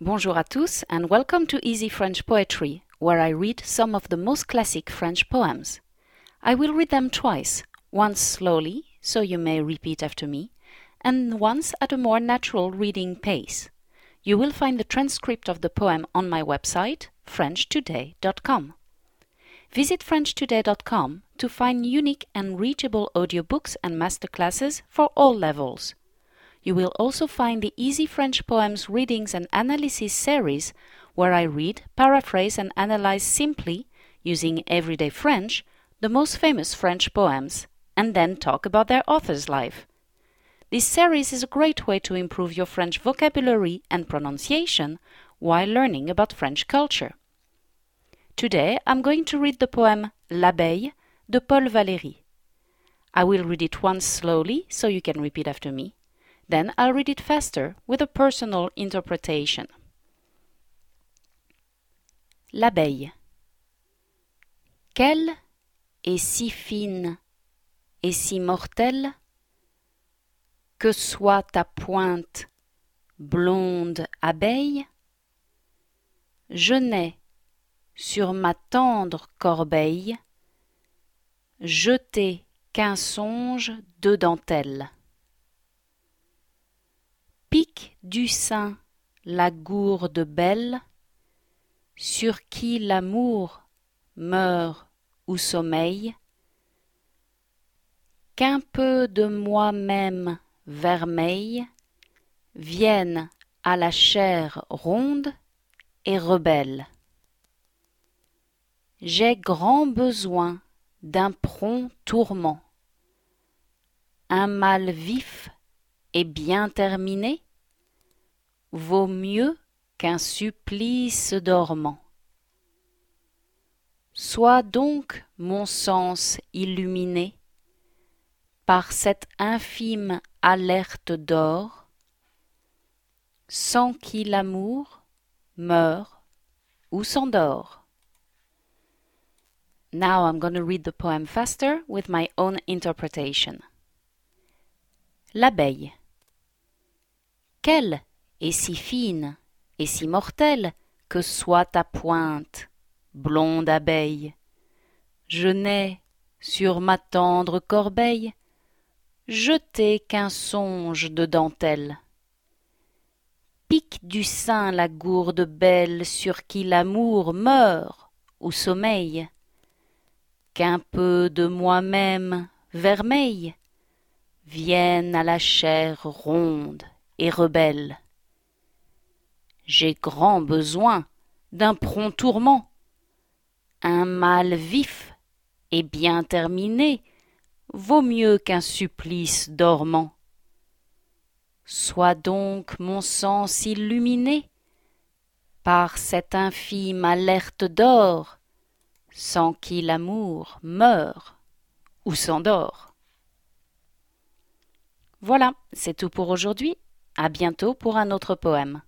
Bonjour à tous and welcome to Easy French Poetry, where I read some of the most classic French poems. I will read them twice, once slowly, so you may repeat after me, and once at a more natural reading pace. You will find the transcript of the poem on my website, FrenchToday.com. Visit FrenchToday.com to find unique and reachable audiobooks and masterclasses for all levels. You will also find the Easy French Poems Readings and Analysis series, where I read, paraphrase, and analyze simply, using everyday French, the most famous French poems, and then talk about their author's life. This series is a great way to improve your French vocabulary and pronunciation while learning about French culture. Today I'm going to read the poem L'abeille de Paul Valéry. I will read it once slowly so you can repeat after me. Then I'll read it faster with a personal interpretation. L'abeille. Qu'elle est si fine et si mortelle que soit ta pointe blonde abeille, je n'ai sur ma tendre corbeille jeté qu'un songe de dentelle pique du sein la gourde belle, sur qui l'amour meurt ou sommeille, qu'un peu de moi-même vermeil vienne à la chair ronde et rebelle. J'ai grand besoin d'un prompt tourment, un mal vif et bien terminé, vaut mieux qu'un supplice dormant. Sois donc mon sens illuminé par cette infime alerte d'or, sans qui l'amour meurt ou s'endort. Now I'm going to read the poem faster with my own interpretation. L'abeille. Quelle et si fine et si mortelle que soit ta pointe, blonde abeille. Je n'ai, sur ma tendre corbeille, jeté qu'un songe de dentelle. Pique du sein la gourde belle sur qui l'amour meurt ou sommeille, qu'un peu de moi-même vermeil vienne à la chair ronde et rebelle j'ai grand besoin d'un prompt tourment. Un mal vif et bien terminé vaut mieux qu'un supplice dormant. Sois donc mon sens illuminé par cette infime alerte d'or, sans qui l'amour meurt ou s'endort. Voilà, c'est tout pour aujourd'hui. À bientôt pour un autre poème.